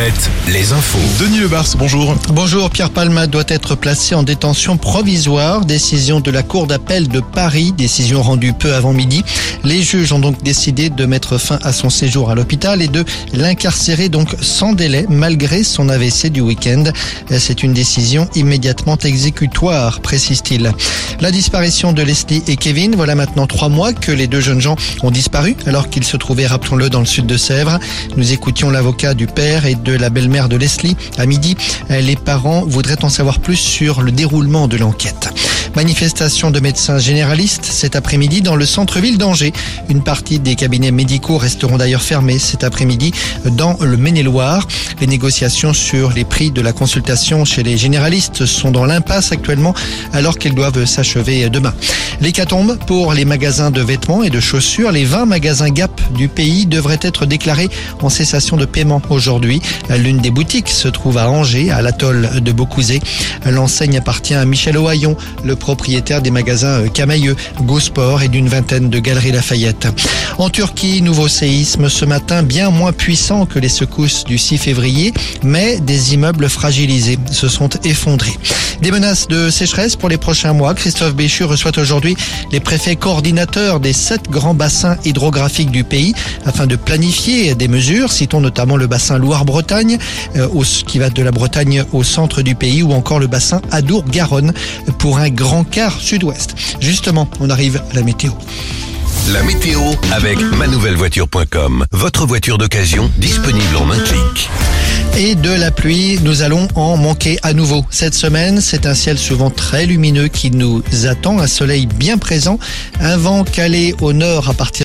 Alouette, les infos. Denis Lebars, bonjour. Bonjour, Pierre Palma doit être placé en détention provisoire. Décision de la Cour d'appel de Paris, décision rendue peu avant midi. Les juges ont donc décidé de mettre fin à son séjour à l'hôpital et de l'incarcérer donc sans délai malgré son AVC du week-end. C'est une décision immédiatement exécutoire, précise-t-il. La disparition de Leslie et Kevin, voilà maintenant trois mois que les deux jeunes gens ont disparu alors qu'ils se trouvaient, rappelons-le, dans le sud de Sèvres. Nous écoutions l'avocat du père et de la belle-mère de Leslie à midi. Les parents voudraient en savoir plus sur le déroulement de l'enquête. Manifestation de médecins généralistes cet après-midi dans le centre-ville d'Angers. Une partie des cabinets médicaux resteront d'ailleurs fermés cet après-midi dans le Maine-et-Loire. Les négociations sur les prix de la consultation chez les généralistes sont dans l'impasse actuellement alors qu'elles doivent s'achever demain. L'hécatombe pour les magasins de vêtements et de chaussures. Les 20 magasins Gap du pays devraient être déclarés en cessation de paiement aujourd'hui. L'une des boutiques se trouve à Angers, à l'atoll de Beaucouzé. L'enseigne appartient à Michel Ohaillon, propriétaire des magasins Camailleux, Gosport et d'une vingtaine de galeries Lafayette. En Turquie, nouveau séisme ce matin, bien moins puissant que les secousses du 6 février, mais des immeubles fragilisés se sont effondrés. Des menaces de sécheresse pour les prochains mois. Christophe Béchu reçoit aujourd'hui les préfets coordinateurs des sept grands bassins hydrographiques du pays afin de planifier des mesures. Citons notamment le bassin Loire-Bretagne, euh, qui va de la Bretagne au centre du pays, ou encore le bassin Adour-Garonne pour un grand quart sud-ouest. Justement, on arrive à la météo. La météo avec manouvellevoiture.com. Votre voiture d'occasion disponible en un clic. Et de la pluie, nous allons en manquer à nouveau. Cette semaine, c'est un ciel souvent très lumineux qui nous attend, un soleil bien présent, un vent calé au nord à partir